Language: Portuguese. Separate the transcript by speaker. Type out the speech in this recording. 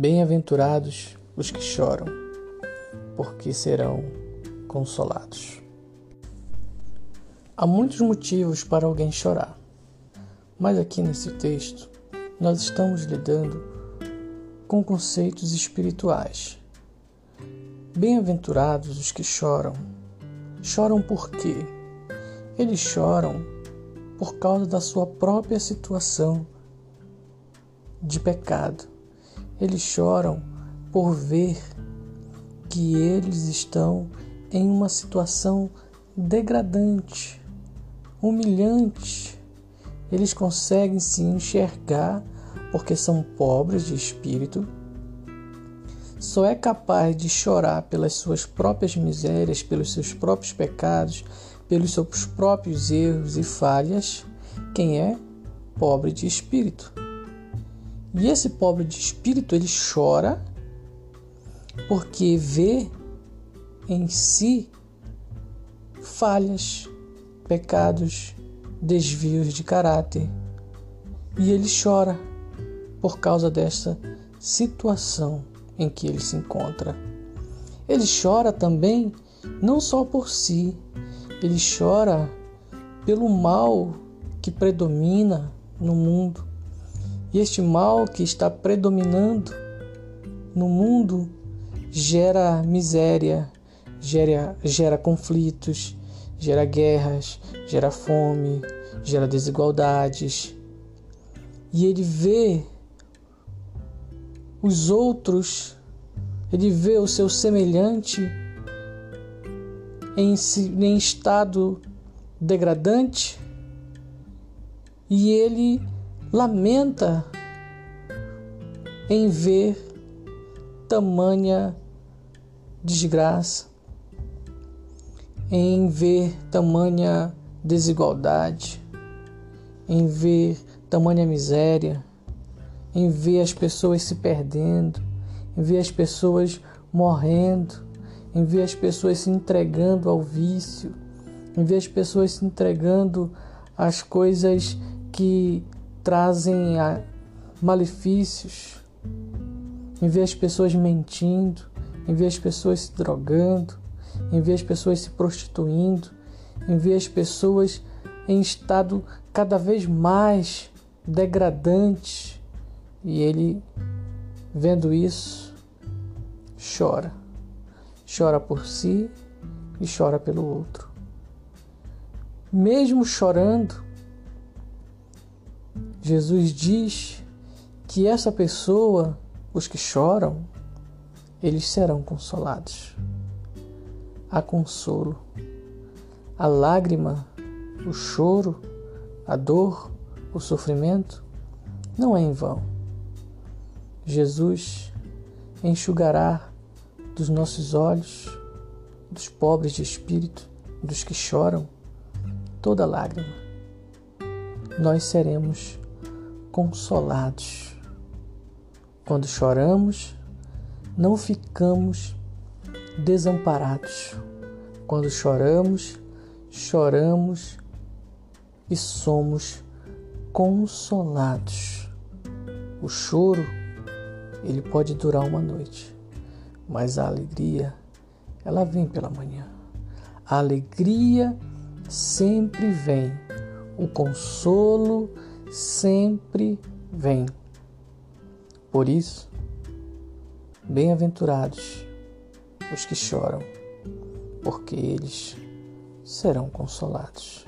Speaker 1: Bem-aventurados os que choram, porque serão consolados. Há muitos motivos para alguém chorar, mas aqui nesse texto nós estamos lidando com conceitos espirituais. Bem-aventurados os que choram. Choram por quê? Eles choram por causa da sua própria situação de pecado. Eles choram por ver que eles estão em uma situação degradante, humilhante. Eles conseguem se enxergar porque são pobres de espírito. Só é capaz de chorar pelas suas próprias misérias, pelos seus próprios pecados, pelos seus próprios erros e falhas quem é pobre de espírito. E esse pobre de espírito ele chora porque vê em si falhas, pecados, desvios de caráter. E ele chora por causa desta situação em que ele se encontra. Ele chora também não só por si, ele chora pelo mal que predomina no mundo. E este mal que está predominando no mundo gera miséria, gera, gera conflitos, gera guerras, gera fome, gera desigualdades. E ele vê os outros, ele vê o seu semelhante em, em estado degradante e ele lamenta em ver tamanha desgraça, em ver tamanha desigualdade, em ver tamanha miséria, em ver as pessoas se perdendo, em ver as pessoas morrendo, em ver as pessoas se entregando ao vício, em ver as pessoas se entregando às coisas que trazem malefícios, em ver as pessoas mentindo, em ver as pessoas se drogando, em ver as pessoas se prostituindo, em ver as pessoas em estado cada vez mais degradante. E ele, vendo isso, chora. Chora por si e chora pelo outro. Mesmo chorando, Jesus diz que essa pessoa, os que choram, eles serão consolados. Há consolo. A lágrima, o choro, a dor, o sofrimento não é em vão. Jesus enxugará dos nossos olhos, dos pobres de espírito, dos que choram, toda lágrima. Nós seremos consolados. Quando choramos, não ficamos desamparados. Quando choramos, choramos e somos consolados. O choro, ele pode durar uma noite, mas a alegria, ela vem pela manhã. A alegria sempre vem. O consolo sempre vem. Por isso, bem-aventurados os que choram, porque eles serão consolados.